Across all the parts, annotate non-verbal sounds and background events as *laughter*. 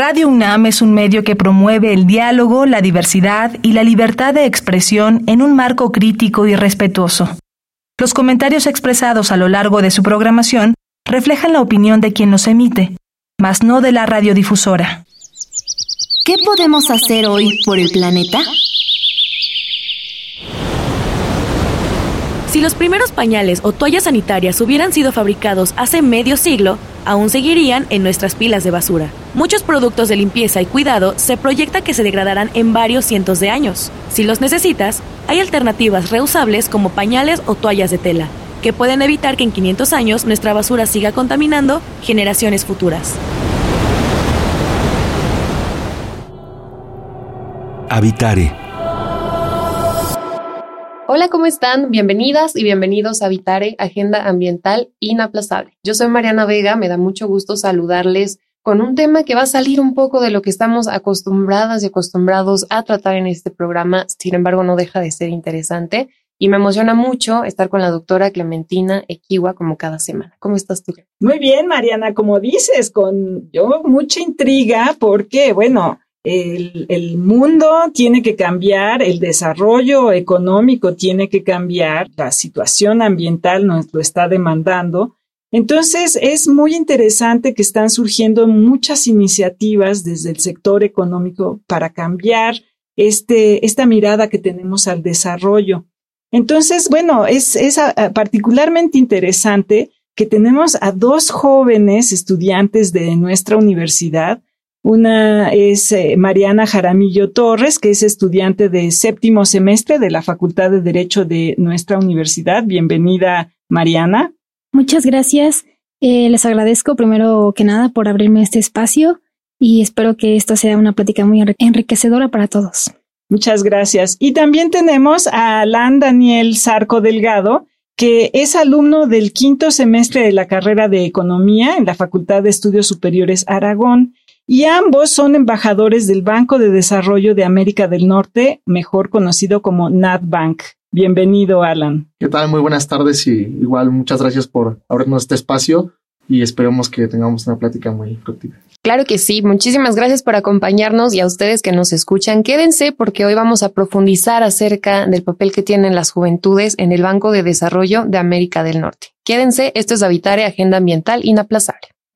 Radio UNAM es un medio que promueve el diálogo, la diversidad y la libertad de expresión en un marco crítico y respetuoso. Los comentarios expresados a lo largo de su programación reflejan la opinión de quien los emite, mas no de la radiodifusora. ¿Qué podemos hacer hoy por el planeta? Si los primeros pañales o toallas sanitarias hubieran sido fabricados hace medio siglo, aún seguirían en nuestras pilas de basura. Muchos productos de limpieza y cuidado se proyecta que se degradarán en varios cientos de años. Si los necesitas, hay alternativas reusables como pañales o toallas de tela, que pueden evitar que en 500 años nuestra basura siga contaminando generaciones futuras. Habitare. Hola, ¿cómo están? Bienvenidas y bienvenidos a Habitare, Agenda Ambiental Inaplazable. Yo soy Mariana Vega, me da mucho gusto saludarles con un tema que va a salir un poco de lo que estamos acostumbradas y acostumbrados a tratar en este programa, sin embargo no deja de ser interesante y me emociona mucho estar con la doctora Clementina Equiwa como cada semana. ¿Cómo estás tú? Muy bien, Mariana, como dices, con yo mucha intriga porque, bueno, el, mundo tiene que cambiar, el desarrollo económico tiene que cambiar, la situación ambiental nos lo está demandando. Entonces, es muy interesante que están surgiendo muchas iniciativas desde el sector económico para cambiar este, esta mirada que tenemos al desarrollo. Entonces, bueno, es, es particularmente interesante que tenemos a dos jóvenes estudiantes de nuestra universidad una es eh, Mariana Jaramillo Torres, que es estudiante de séptimo semestre de la Facultad de Derecho de nuestra universidad. Bienvenida, Mariana. Muchas gracias. Eh, les agradezco primero que nada por abrirme este espacio y espero que esto sea una plática muy enriquecedora para todos. Muchas gracias. Y también tenemos a Alan Daniel Sarco Delgado, que es alumno del quinto semestre de la carrera de Economía en la Facultad de Estudios Superiores Aragón y ambos son embajadores del Banco de Desarrollo de América del Norte, mejor conocido como NatBank. Bienvenido, Alan. ¿Qué tal? Muy buenas tardes y igual muchas gracias por abrirnos este espacio y esperemos que tengamos una plática muy productiva. Claro que sí, muchísimas gracias por acompañarnos y a ustedes que nos escuchan, quédense porque hoy vamos a profundizar acerca del papel que tienen las juventudes en el Banco de Desarrollo de América del Norte. Quédense, esto es Habitare Agenda Ambiental Inaplazable.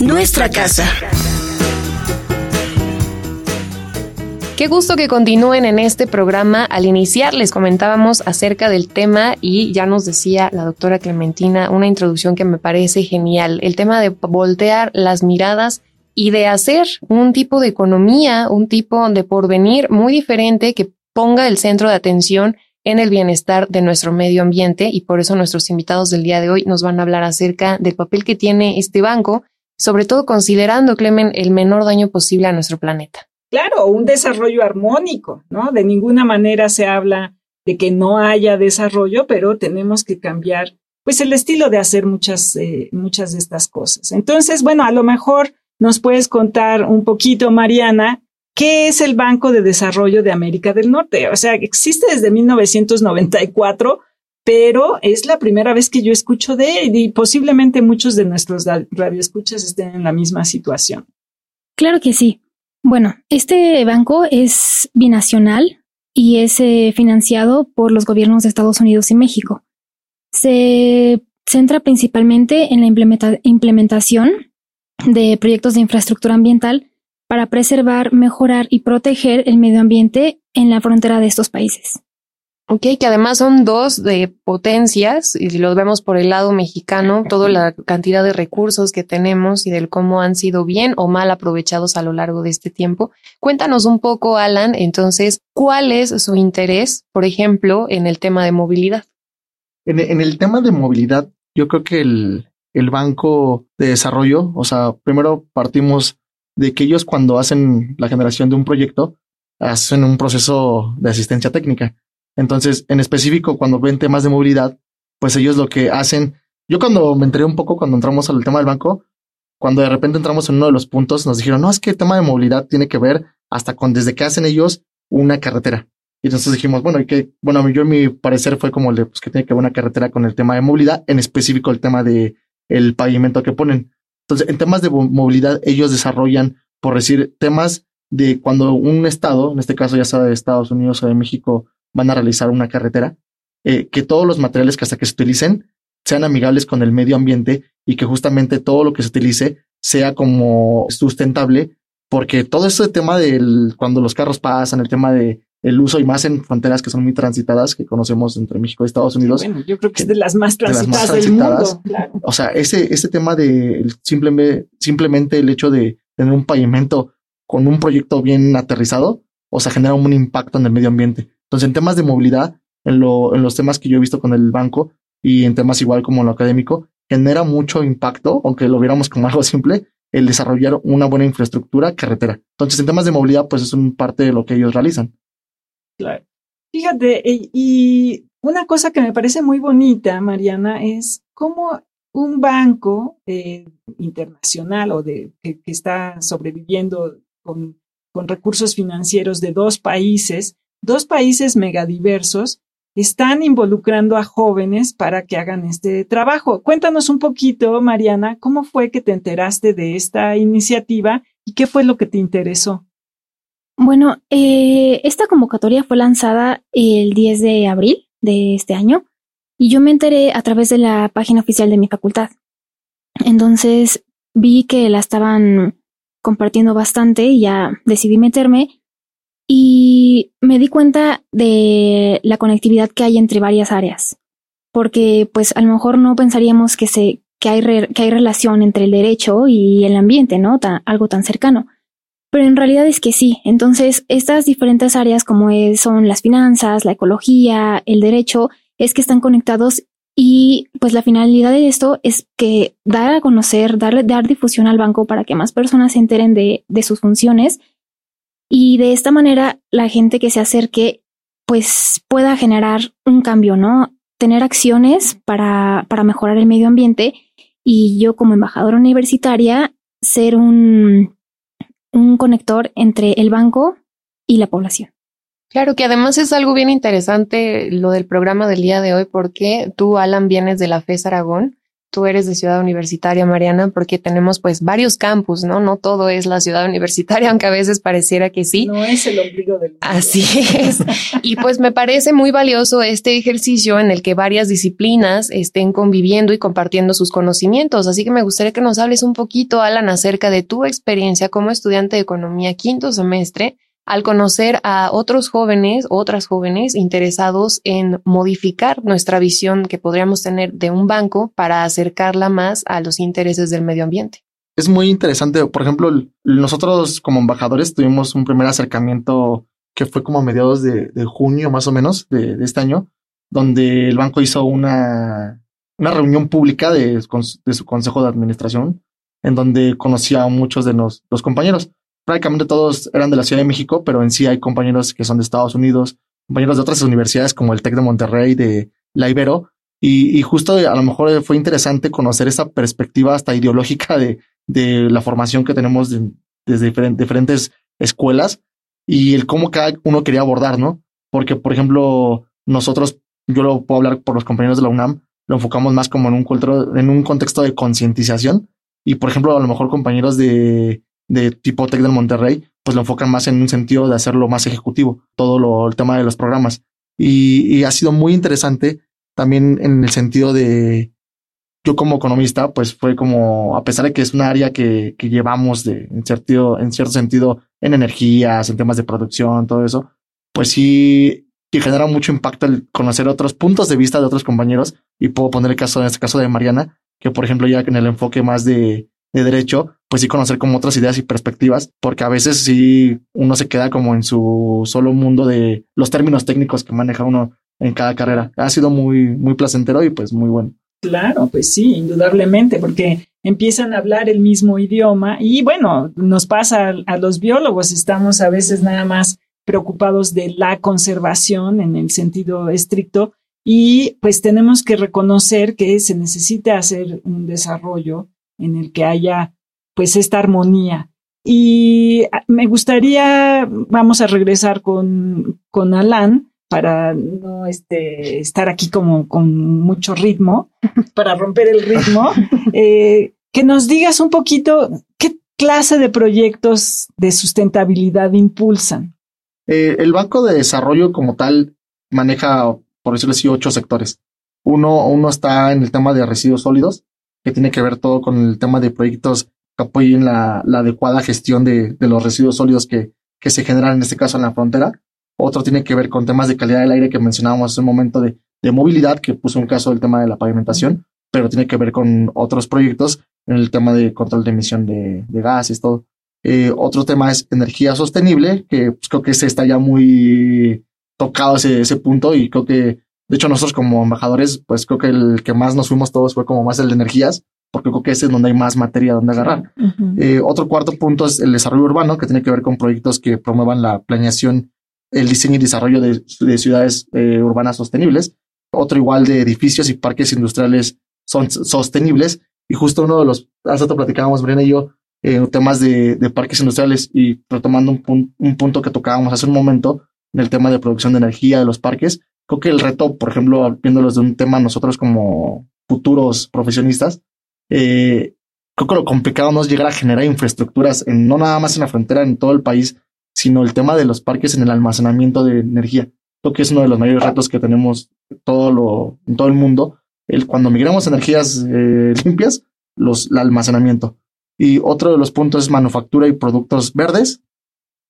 Nuestra casa. Qué gusto que continúen en este programa. Al iniciar les comentábamos acerca del tema y ya nos decía la doctora Clementina una introducción que me parece genial. El tema de voltear las miradas y de hacer un tipo de economía, un tipo de porvenir muy diferente que ponga el centro de atención en el bienestar de nuestro medio ambiente y por eso nuestros invitados del día de hoy nos van a hablar acerca del papel que tiene este banco sobre todo considerando, Clemen, el menor daño posible a nuestro planeta. Claro, un desarrollo armónico, ¿no? De ninguna manera se habla de que no haya desarrollo, pero tenemos que cambiar, pues, el estilo de hacer muchas, eh, muchas de estas cosas. Entonces, bueno, a lo mejor nos puedes contar un poquito, Mariana, ¿qué es el Banco de Desarrollo de América del Norte? O sea, existe desde 1994, pero es la primera vez que yo escucho de él y posiblemente muchos de nuestros radioescuchas estén en la misma situación. Claro que sí. Bueno, este banco es binacional y es eh, financiado por los gobiernos de Estados Unidos y México. Se centra principalmente en la implementación de proyectos de infraestructura ambiental para preservar, mejorar y proteger el medio ambiente en la frontera de estos países. Ok, que además son dos de potencias, y si los vemos por el lado mexicano, toda la cantidad de recursos que tenemos y del cómo han sido bien o mal aprovechados a lo largo de este tiempo. Cuéntanos un poco, Alan, entonces, ¿cuál es su interés, por ejemplo, en el tema de movilidad? En, en el tema de movilidad, yo creo que el, el Banco de Desarrollo, o sea, primero partimos de que ellos cuando hacen la generación de un proyecto, hacen un proceso de asistencia técnica. Entonces, en específico, cuando ven temas de movilidad, pues ellos lo que hacen, yo cuando me enteré un poco cuando entramos al tema del banco, cuando de repente entramos en uno de los puntos, nos dijeron, no, es que el tema de movilidad tiene que ver hasta con desde que hacen ellos una carretera. Y entonces dijimos, bueno, y que, bueno, yo mi parecer fue como el de, pues que tiene que ver una carretera con el tema de movilidad, en específico el tema de el pavimento que ponen. Entonces, en temas de movilidad, ellos desarrollan, por decir, temas de cuando un estado, en este caso ya sea de Estados Unidos o de México, van a realizar una carretera, eh, que todos los materiales que hasta que se utilicen sean amigables con el medio ambiente y que justamente todo lo que se utilice sea como sustentable, porque todo ese tema del cuando los carros pasan, el tema de el uso y más en fronteras que son muy transitadas que conocemos entre México y Estados Unidos. bueno, yo creo que es de las más transitadas, del mundo. O sea, ese, ese tema de simplemente, simplemente el hecho de tener un pavimento con un proyecto bien aterrizado, o sea, genera un impacto en el medio ambiente. Entonces, en temas de movilidad, en, lo, en los temas que yo he visto con el banco y en temas igual como lo académico, genera mucho impacto, aunque lo viéramos como *laughs* algo simple, el desarrollar una buena infraestructura carretera. Entonces, en temas de movilidad, pues es un parte de lo que ellos realizan. Claro. Fíjate, y una cosa que me parece muy bonita, Mariana, es cómo un banco eh, internacional o de que, está sobreviviendo con, con, recursos financieros de dos países, dos países megadiversos, están involucrando a jóvenes para que hagan este trabajo. Cuéntanos un poquito, Mariana, cómo fue que te enteraste de esta iniciativa y qué fue lo que te interesó. Bueno, eh, esta convocatoria fue lanzada el 10 de abril de este año y yo me enteré a través de la página oficial de mi facultad. Entonces vi que la estaban compartiendo bastante y ya decidí meterme y me di cuenta de la conectividad que hay entre varias áreas, porque pues a lo mejor no pensaríamos que se que hay que hay relación entre el derecho y el ambiente, ¿no? algo tan cercano pero en realidad es que sí. Entonces, estas diferentes áreas como son las finanzas, la ecología, el derecho, es que están conectados y pues la finalidad de esto es que dar a conocer, darle, dar difusión al banco para que más personas se enteren de, de sus funciones y de esta manera la gente que se acerque pues pueda generar un cambio, ¿no? Tener acciones para, para mejorar el medio ambiente y yo como embajadora universitaria ser un, un conector entre el banco y la población. Claro que además es algo bien interesante lo del programa del día de hoy, porque tú, Alan, vienes de la FES Aragón tú eres de Ciudad Universitaria, Mariana, porque tenemos pues varios campus, ¿no? No todo es la Ciudad Universitaria, *laughs* aunque a veces pareciera que sí. No es el ombligo del mundo. Así es. y pues me parece muy valioso este ejercicio en el que varias disciplinas estén conviviendo y compartiendo sus conocimientos. Así que me gustaría que nos hables un poquito, Alan, acerca de tu experiencia como estudiante de economía quinto semestre al conocer a otros jóvenes, otras jóvenes interesados en modificar nuestra visión que podríamos tener de un banco para acercarla más a los intereses del medio ambiente. Es muy interesante. Por ejemplo, nosotros como embajadores tuvimos un primer acercamiento que fue como a mediados de, junio más o menos de, este año, donde el banco hizo una, una reunión pública de, su consejo de administración, en donde conocía a muchos de los compañeros prácticamente todos eran de la Ciudad de México, pero en sí hay compañeros que son de Estados Unidos, compañeros de otras universidades como el TEC de Monterrey, de la Ibero, y, justo a lo mejor fue interesante conocer esa perspectiva hasta ideológica de, de la formación que tenemos desde diferentes, escuelas y el cómo cada uno quería abordar, ¿no? Porque, por ejemplo, nosotros, yo lo puedo hablar por los compañeros de la UNAM, lo enfocamos más como en un, en un contexto de concientización y, por ejemplo, a lo mejor compañeros de de tipo Tech del Monterrey, pues lo enfocan más en un sentido de hacerlo más ejecutivo, todo lo, el tema de los programas. Y, ha sido muy interesante también en el sentido de, yo como economista, pues fue como, a pesar de que es un área que, que llevamos de, en, cierto, en cierto sentido en energías, en temas de producción, todo eso, pues sí que genera mucho impacto el conocer otros puntos de vista de otros compañeros y puedo poner el caso, en este caso de Mariana, que por ejemplo ya en el enfoque más de, de derecho, pues sí conocer como otras ideas y perspectivas, porque a veces sí uno se queda como en su solo mundo de los términos técnicos que maneja uno en cada carrera. Ha sido muy, muy placentero y pues muy bueno. Claro, pues sí, indudablemente, porque empiezan a hablar el mismo idioma y bueno, nos pasa a, los biólogos, estamos a veces nada más preocupados de la conservación en el sentido estricto y pues tenemos que reconocer que se necesita hacer un desarrollo en el que haya pues esta armonía. Y me gustaría, vamos a regresar con, con Alan, para no este, estar aquí como con mucho ritmo, *laughs* para romper el ritmo, *laughs* eh, que nos digas un poquito qué clase de proyectos de sustentabilidad impulsan. Eh, el Banco de Desarrollo como tal maneja, por decirlo así, ocho sectores. Uno, uno está en el tema de residuos sólidos, que tiene que ver todo con el tema de proyectos que apoyen la, adecuada gestión de, de, los residuos sólidos que, que se generan en este caso en la frontera. Otro tiene que ver con temas de calidad del aire que mencionábamos hace un momento de, de movilidad, que puso un caso del tema de la pavimentación, pero tiene que ver con otros proyectos en el tema de control de emisión de, de gases, todo. Eh, otro tema es energía sostenible, que pues, creo que se está ya muy tocado ese, ese punto y creo que, de hecho, nosotros como embajadores, pues creo que el que más nos fuimos todos fue como más el de energías, porque creo que ese es donde hay más materia donde agarrar. eh, otro cuarto punto es el desarrollo urbano, que tiene que ver con proyectos que promuevan la planeación el diseño y desarrollo de, de ciudades eh, urbanas sostenibles, otro igual de edificios y parques industriales son sostenibles. Y justo uno de los, hace rato platicábamos, Brena y yo, eh, temas de, de, parques industriales y retomando un, pun un, punto que tocábamos hace un momento en el tema de producción de energía de los parques. Creo que el reto, por ejemplo, viéndolos de un tema nosotros como futuros profesionistas, eh, creo que lo complicado no es llegar a generar infraestructuras en, no nada más en la frontera, en todo el país, sino el tema de los parques en el almacenamiento de energía. Creo que es uno de los mayores retos que tenemos todo lo, en todo el mundo. El, cuando migramos energías eh, *laughs* limpias, los, el almacenamiento. Y otro de los puntos es manufactura y productos verdes.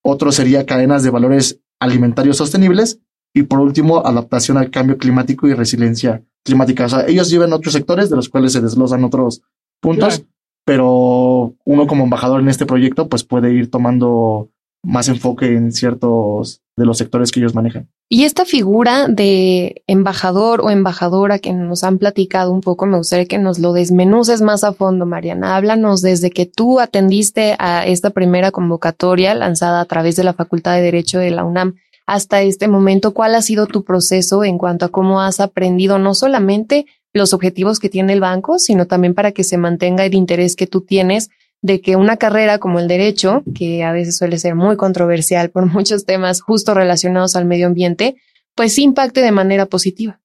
Otro sería cadenas de valores alimentarios sostenibles. Y por último, adaptación al cambio climático y resiliencia climática. O sea, ellos llevan otros sectores de los cuales se desglosan otros puntos, claro. pero uno como embajador en este proyecto, pues puede ir tomando más enfoque en ciertos de los sectores que ellos manejan. Y esta figura de embajador o embajadora que nos han platicado un poco, me gustaría que nos lo desmenuces más a fondo, Mariana. Háblanos desde que tú atendiste a esta primera convocatoria lanzada a través de la Facultad de Derecho de la UNAM hasta este momento, ¿cuál ha sido tu proceso en cuanto a cómo has aprendido no solamente los objetivos que tiene el banco, sino también para que se mantenga el interés que tú tienes de que una carrera como el derecho, que a veces suele ser muy controversial por *laughs* muchos temas justo relacionados al medio ambiente, pues impacte de manera positiva.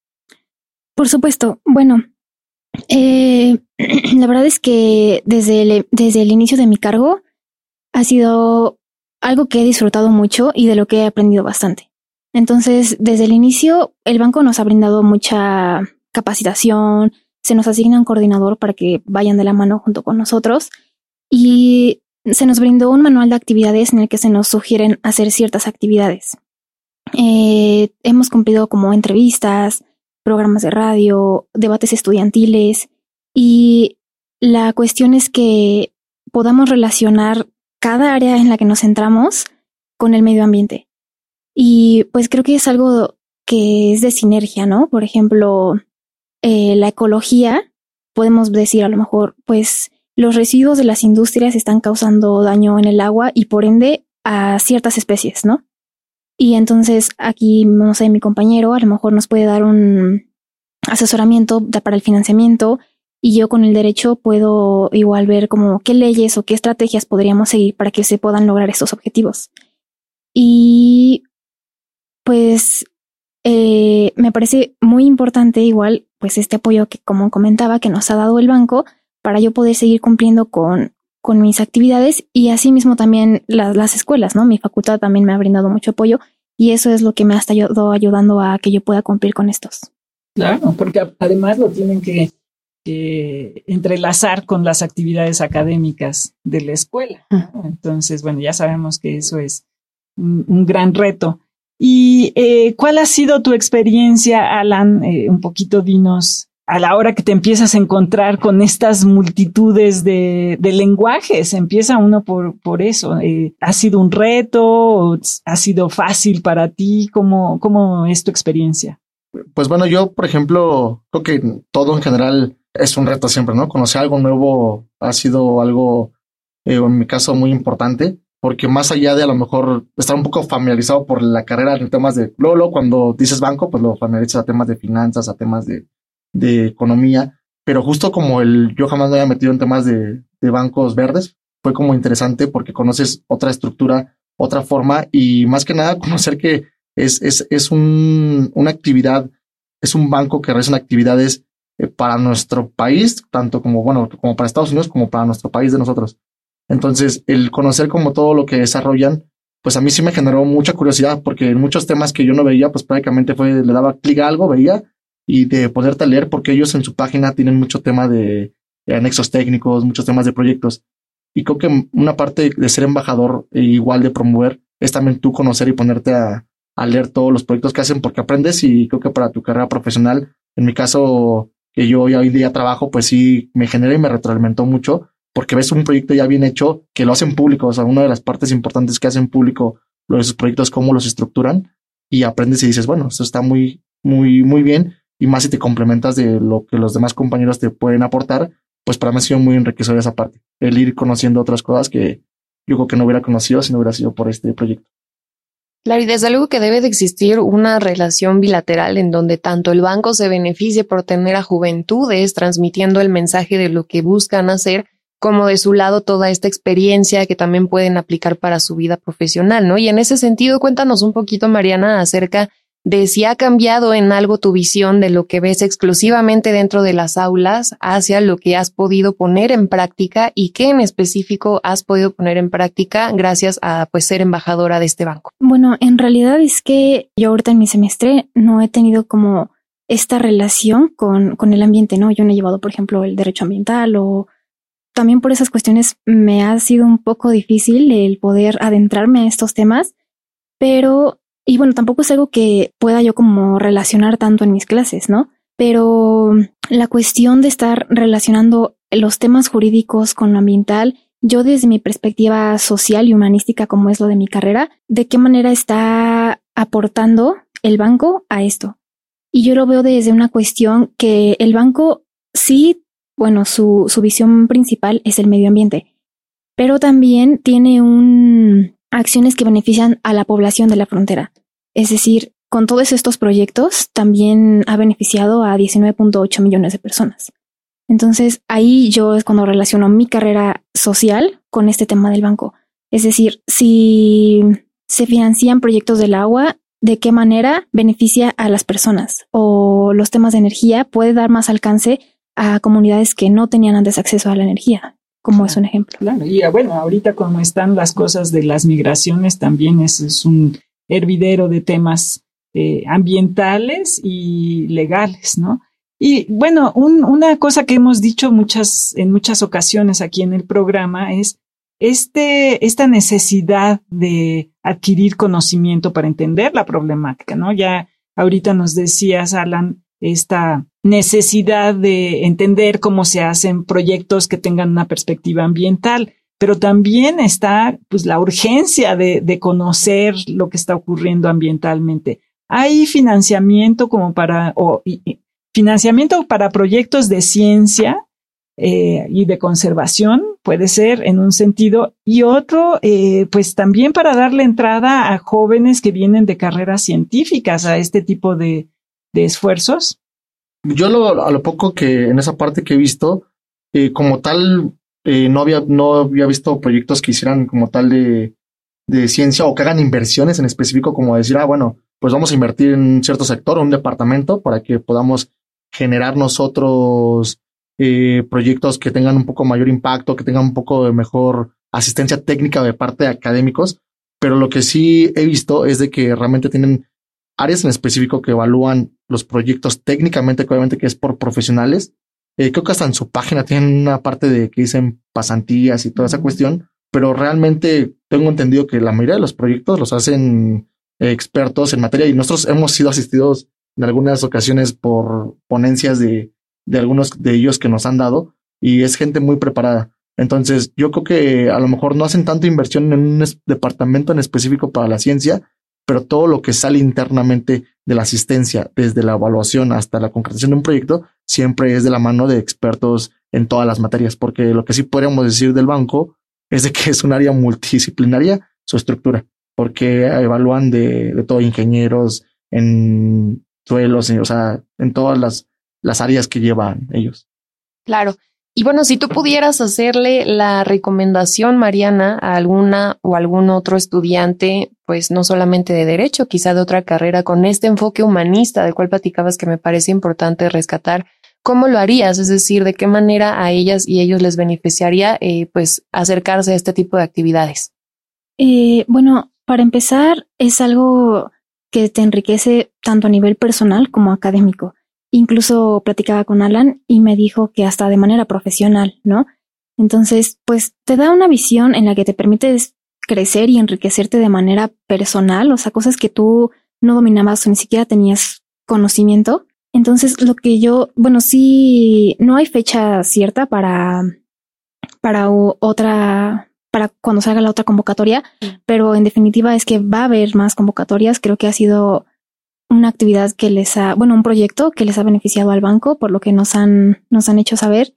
Por supuesto. Bueno, eh, *clears throat* la verdad es que desde el, desde el inicio de mi cargo ha sido algo que he disfrutado mucho y de lo que he aprendido bastante. Entonces, desde el inicio, el banco nos ha brindado mucha capacitación, se nos asigna un coordinador para que vayan de la mano junto con nosotros y se nos brindó un manual de actividades en el que se nos sugieren hacer ciertas actividades. Eh, hemos cumplido como entrevistas, programas de radio, debates estudiantiles y la cuestión es que podamos relacionar cada área en la que nos centramos con el medio ambiente. Y pues creo que es algo que es de sinergia, ¿no? Por ejemplo, eh, la ecología, podemos decir a lo mejor, pues los residuos de las industrias están causando daño en el agua y por ende a ciertas especies, ¿no? Y entonces aquí, no sé, mi compañero a lo mejor nos puede dar un asesoramiento para el financiamiento y yo con el derecho puedo igual ver como qué leyes o qué estrategias podríamos seguir para que se puedan lograr estos objetivos. Y pues eh, me parece muy importante igual pues este apoyo que como comentaba que nos ha dado el banco para yo poder seguir cumpliendo con, con mis actividades y asimismo también la, las escuelas, ¿no? Mi facultad también me ha brindado mucho apoyo y eso es lo que me ha estado ayudando a que yo pueda cumplir con estos. Claro, porque además lo tienen que, que entrelazar con las actividades académicas de la escuela. ¿no? Entonces, bueno, ya sabemos que eso es un, un gran reto. ¿Y eh, cuál ha sido tu experiencia, Alan? Eh, un poquito dinos a la hora que te empiezas a encontrar con estas multitudes de, de lenguajes, empieza uno por, por eso. Eh, ¿Ha sido un reto? ¿Ha sido fácil para ti? ¿Cómo, ¿Cómo es tu experiencia? Pues bueno, yo, por ejemplo, creo que todo en general es un reto siempre, ¿no? Conocer algo nuevo ha sido algo, eh, en mi caso, muy importante, porque más allá de a lo mejor estar un poco familiarizado por la carrera en temas de, luego, cuando dices banco, pues lo familiarizas a temas de finanzas, a temas de, de economía, pero justo como el, yo jamás me había metido en temas de, de bancos verdes, fue como interesante porque conoces otra estructura, otra forma y más que nada *laughs* conocer que es, es, es un, una actividad, es un banco que realiza actividades eh, para nuestro país, tanto como, bueno, como para Estados Unidos, como para nuestro país de nosotros. Entonces, el conocer como todo lo que desarrollan, pues a mí sí me generó mucha curiosidad, porque en muchos temas que yo no veía, pues prácticamente fue, le daba clic a algo, veía, y de poderte leer, porque ellos en su página tienen mucho tema de, anexos técnicos, muchos temas de proyectos. Y creo que una parte de ser embajador e igual de promover es también tú conocer y ponerte a, a leer todos los proyectos que hacen porque aprendes y creo que para tu carrera profesional, en mi caso, que yo hoy día trabajo, pues sí me genera y me retroalimentó mucho porque ves un proyecto ya bien hecho que lo hacen público. O sea, una de las partes importantes que hacen público los sus proyectos, cómo los estructuran y aprendes y dices, bueno, esto está muy, muy, muy bien. Y más si te complementas de lo que los demás compañeros te pueden aportar, pues para mí ha sido muy enriquecedor esa parte. El ir conociendo otras cosas que yo creo que no hubiera conocido si no hubiera sido por este proyecto. Claro, y desde luego que debe de existir una relación bilateral en donde tanto el banco se beneficie por tener a juventudes transmitiendo el mensaje de lo que buscan hacer, como de su lado toda esta experiencia que también pueden aplicar para su vida profesional, ¿no? Y en ese sentido, cuéntanos un poquito, Mariana, acerca de si ha cambiado en algo tu visión de lo que ves exclusivamente dentro de las aulas hacia lo que has podido poner en práctica y qué en específico has podido poner en práctica gracias a pues ser embajadora de este banco. Bueno, en realidad es que yo ahorita en mi semestre no he tenido como esta relación con, con el ambiente, ¿no? Yo no he llevado, por ejemplo, el derecho ambiental o también por esas cuestiones me ha sido un poco difícil el poder adentrarme a estos temas, pero y bueno, tampoco es algo que pueda yo como relacionar tanto en mis clases, ¿no? Pero la cuestión de estar relacionando los temas jurídicos con lo ambiental, yo desde mi perspectiva social y humanística, como es lo de mi carrera, ¿de qué manera está aportando el banco a esto? Y yo lo veo desde una cuestión que el banco sí, bueno, su, su visión principal es el medio ambiente, pero también tiene un, acciones que benefician a la población de la frontera. Es decir, con todos estos proyectos también ha beneficiado a 19.8 millones de personas. Entonces ahí yo es cuando relaciono mi carrera social con este tema del banco. Es decir, si se financian proyectos del agua, ¿de qué manera beneficia a las personas? O los temas de energía puede dar más alcance a comunidades que no tenían antes acceso a la energía como es un ejemplo. Claro, y ah, bueno, ahorita como están las cosas de las migraciones, también es, un hervidero de temas eh, ambientales y legales, ¿no? Y bueno, una cosa que hemos dicho muchas, en muchas ocasiones aquí en el programa es este, esta necesidad de adquirir conocimiento para entender la problemática, ¿no? Ya ahorita nos decías, Alan, esta necesidad de entender cómo se hacen proyectos que tengan una perspectiva ambiental, pero también está pues la urgencia de, de conocer lo que está ocurriendo ambientalmente. Hay financiamiento como para, o financiamiento para proyectos de ciencia eh, y de conservación, puede ser en un sentido, y otro, eh, pues también para darle entrada a jóvenes que vienen de carreras científicas a este tipo de, de esfuerzos? Yo lo, a lo poco que en esa parte que he visto, eh, como tal, eh, no, había, no había visto proyectos que hicieran como tal de, de ciencia o que hagan inversiones en específico, como decir, ah, bueno, pues vamos a invertir en un cierto sector o un departamento para que podamos generar nosotros eh, proyectos que tengan un poco mayor impacto, que tengan un poco de mejor asistencia técnica de parte de académicos. Pero lo que sí he visto es de que realmente tienen áreas en específico que evalúan los proyectos técnicamente, obviamente que es por profesionales. Eh, creo que hasta en su página tienen una parte de que dicen pasantías y toda esa cuestión, pero realmente tengo entendido que la mayoría de los proyectos los hacen eh, expertos en materia y nosotros hemos sido asistidos en algunas ocasiones por ponencias de, de algunos de ellos que nos han dado y es gente muy preparada. Entonces, yo creo que a lo mejor no hacen tanta inversión en un departamento en específico para la ciencia, pero todo lo que sale internamente de la asistencia, desde la evaluación hasta la concretación de un proyecto, siempre es de la mano de expertos en todas las materias, porque lo que sí podríamos decir del banco es de que es un área multidisciplinaria su estructura, porque evalúan de, de todo ingenieros en suelos, o sea, en todas las, las áreas que llevan ellos. Claro. Y bueno, si tú pudieras hacerle la recomendación, Mariana, a alguna o algún otro estudiante, pues no solamente de derecho, quizá de otra carrera, con este enfoque humanista del cual platicabas que me parece importante rescatar, ¿cómo lo harías? Es decir, ¿de qué manera a ellas y ellos les beneficiaría eh, pues acercarse a este tipo de actividades? Eh, bueno, para empezar, es algo que te enriquece tanto a nivel personal como académico. Incluso platicaba con Alan y me dijo que hasta de manera profesional, ¿no? Entonces, pues te da una visión en la que te permites crecer y enriquecerte de manera personal, o sea, cosas que tú no dominabas o ni siquiera tenías conocimiento. Entonces, lo que yo, bueno, sí, no hay fecha cierta para, para otra, para cuando salga la otra convocatoria, pero en definitiva es que va a haber más convocatorias. Creo que ha sido una actividad que les ha, bueno, un proyecto que les ha beneficiado al banco, por lo que nos han, nos han hecho saber.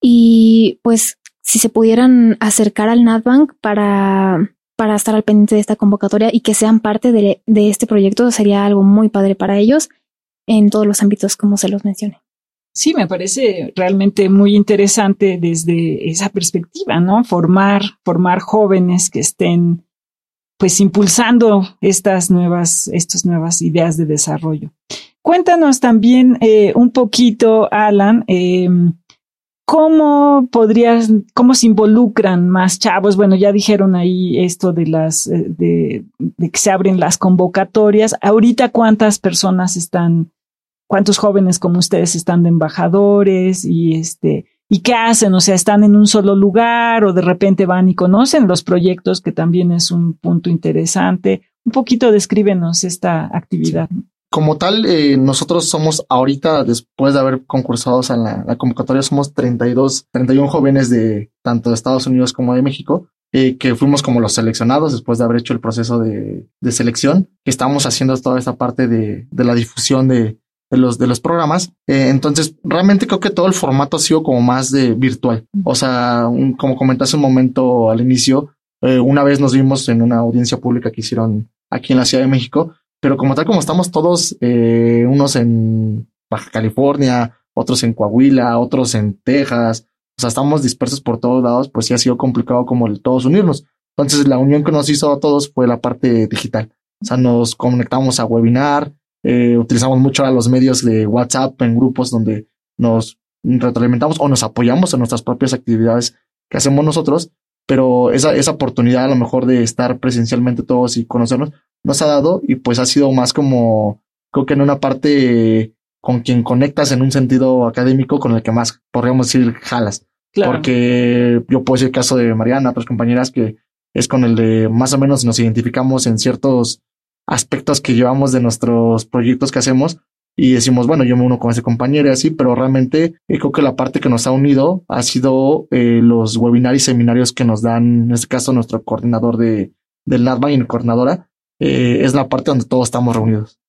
Y pues si se pudieran acercar al NatBank para, para estar al pendiente de esta convocatoria y que sean parte de, de este proyecto, sería algo muy padre para ellos en todos los ámbitos como se los mencioné. Sí, me parece realmente muy interesante desde esa perspectiva, ¿no? Formar, formar jóvenes que estén pues impulsando estas nuevas, nuevas ideas de desarrollo. Cuéntanos también eh, un poquito, Alan, eh, cómo podrías, cómo se involucran más chavos. Bueno, ya dijeron ahí esto de las, eh, de, de que se abren las convocatorias. Ahorita, ¿cuántas personas están, cuántos jóvenes como ustedes están de embajadores y este, ¿Y qué hacen? O sea, están en un solo lugar o de repente van y conocen los proyectos, que también es un punto interesante. Un poquito descríbenos esta actividad. Como tal, eh, nosotros somos ahorita, después de haber concursado en la, convocatoria, somos 32, 31 jóvenes de tanto de Estados Unidos como de México, eh, que fuimos como los seleccionados después de haber hecho el proceso de, selección, que estamos haciendo toda esta parte de la difusión de, de los, de los programas. Eh, entonces, realmente creo que todo el formato ha sido como más de virtual. O sea, como comentaste un momento al inicio, eh, una vez nos vimos en una audiencia pública que hicieron aquí en la Ciudad de México, pero como tal como estamos todos, eh, unos en Baja California, otros en Coahuila, otros en Texas, o sea, estamos dispersos por todos lados, pues sí ha sido complicado como todos unirnos. Entonces, la unión que nos hizo a todos fue la parte digital. O sea, nos conectamos a webinar, eh, utilizamos mucho a los medios de WhatsApp en grupos donde nos retroalimentamos o nos apoyamos en nuestras propias actividades que hacemos nosotros, pero esa, esa oportunidad a lo mejor de estar presencialmente todos y conocernos nos ha dado y pues ha sido más como, creo que en una parte con quien conectas en un sentido académico con el que más podríamos decir jalas. Porque yo puedo decir el caso de Mariana, otras compañeras que es con el de más o menos nos identificamos en ciertos aspectos que llevamos de nuestros proyectos que hacemos y decimos, bueno, yo me uno con ese compañero y así, pero realmente eh, creo que la parte que nos ha unido ha sido eh, los webinarios y seminarios que nos dan, en este caso, nuestro coordinador de, del NADBA y coordinadora, eh, es la parte donde todos estamos reunidos.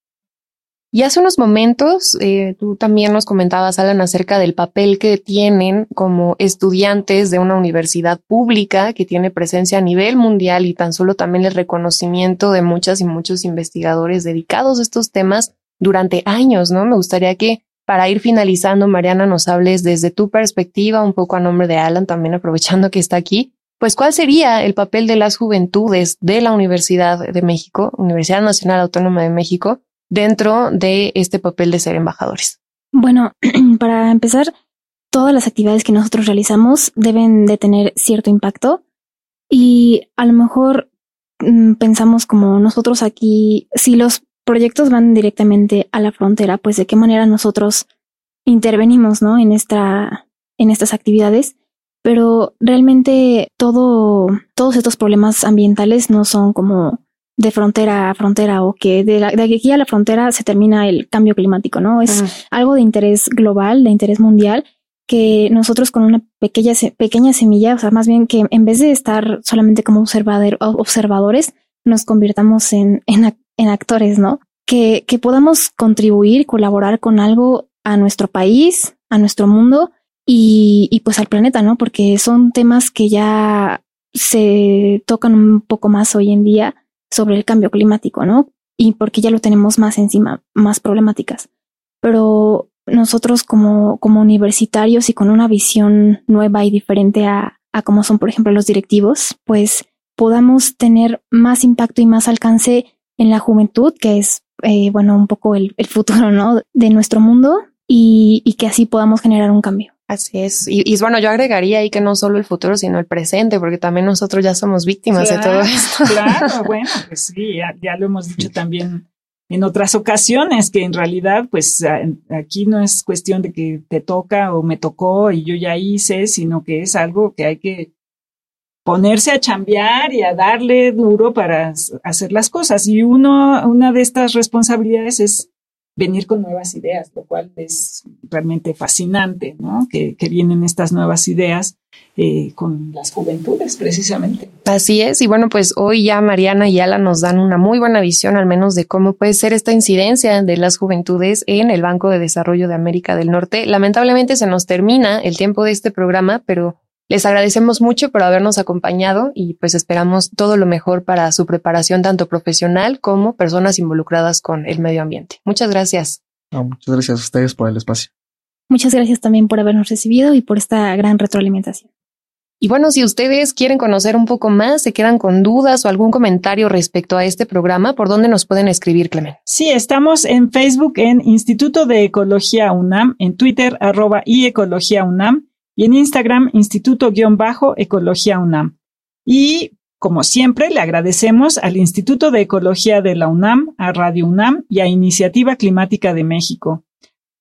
Y hace unos momentos eh, tú también nos comentabas, Alan, acerca del papel que tienen como estudiantes de una universidad pública que tiene presencia a nivel mundial y tan solo también el reconocimiento de muchas y muchos investigadores dedicados a estos temas durante años, ¿no? Me gustaría que para ir finalizando, Mariana, nos hables desde tu perspectiva, un poco a nombre de Alan, también aprovechando que está aquí, pues cuál sería el papel de las juventudes de la Universidad de México, Universidad Nacional Autónoma de México, dentro de este papel de ser embajadores? Bueno, *clears throat* para empezar, todas las actividades que nosotros realizamos deben de tener cierto impacto y a lo mejor mm, pensamos como nosotros aquí, si los proyectos van directamente a la frontera, pues de qué manera nosotros intervenimos, ¿no? En esta, en estas actividades. Pero realmente todo, todos estos problemas ambientales no son como de frontera a frontera o que de, de, aquí a la frontera se termina el cambio climático, ¿no? Es algo de interés global, de interés mundial, que nosotros con una pequeña, pequeña semilla, o sea, más bien que en vez de estar solamente como observador, observadores, nos convirtamos en, en, en actores, ¿no? Que, que podamos contribuir, colaborar con algo a nuestro país, a nuestro mundo y, y pues al planeta, ¿no? Porque son temas que ya se tocan un poco más hoy en día sobre el cambio climático, ¿no? Y porque ya lo tenemos más encima, más problemáticas. Pero nosotros como, como universitarios y con una visión nueva y diferente a, a cómo son, por ejemplo, los directivos, pues podamos tener más impacto y más alcance en la juventud, que es, eh, bueno, un poco el, el, futuro, ¿no? De nuestro mundo y que así podamos generar un cambio. Así es. Y, y, bueno, yo agregaría ahí que no solo el futuro, sino el presente, porque también nosotros ya somos víctimas claro, de todo esto. Claro, *laughs* bueno, pues sí, ya, ya, lo hemos dicho también en otras ocasiones, que en realidad, pues aquí no es cuestión de que te toca o me tocó y yo ya hice, sino que es algo que hay que ponerse a chambear y a darle duro para hacer las cosas. Y uno, una de estas responsabilidades es venir con nuevas ideas, lo cual es realmente fascinante, ¿no? Que, que vienen estas nuevas ideas eh, con las juventudes, precisamente. Así es, y bueno, pues hoy ya Mariana y Ala nos dan una muy buena visión, al menos de cómo puede ser esta incidencia de las juventudes en el Banco de Desarrollo de América del Norte. Lamentablemente se nos termina el tiempo de este programa, pero les agradecemos mucho por habernos acompañado y pues esperamos todo lo mejor para su preparación tanto profesional como personas involucradas con el medio ambiente. Muchas gracias. No, muchas gracias a ustedes por el espacio. Muchas gracias también por habernos recibido y por esta gran retroalimentación. Y bueno, si ustedes quieren conocer un poco más, se quedan con dudas o algún comentario respecto a este programa, ¿por dónde nos pueden escribir, Clemen? Sí, estamos en Facebook en Instituto de Ecología UNAM, en Twitter arroba y Ecología UNAM y en Instagram Instituto-Ecología UNAM. Y como siempre, le agradecemos al Instituto de Ecología de la UNAM, a Radio UNAM y a Iniciativa Climática de México.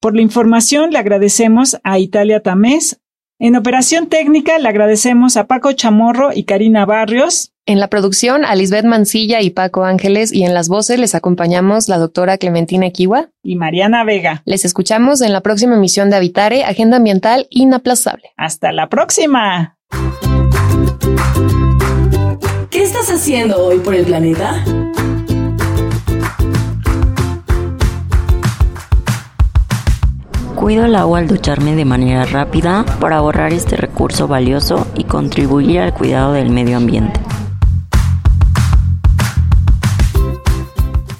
Por la información le agradecemos a Italia Tamés. En operación técnica le agradecemos a Paco Chamorro y Karina Barrios. En la producción, a Lisbeth Mancilla y Paco Ángeles, y en las voces les acompañamos la doctora Clementina Equiwa y Mariana Vega. Les escuchamos en la próxima emisión de Habitare, Agenda Ambiental Inaplazable. Hasta la próxima. ¿Qué estás haciendo hoy por el planeta? Cuido el agua al ducharme de manera rápida para ahorrar este recurso valioso y contribuir al cuidado del medio ambiente.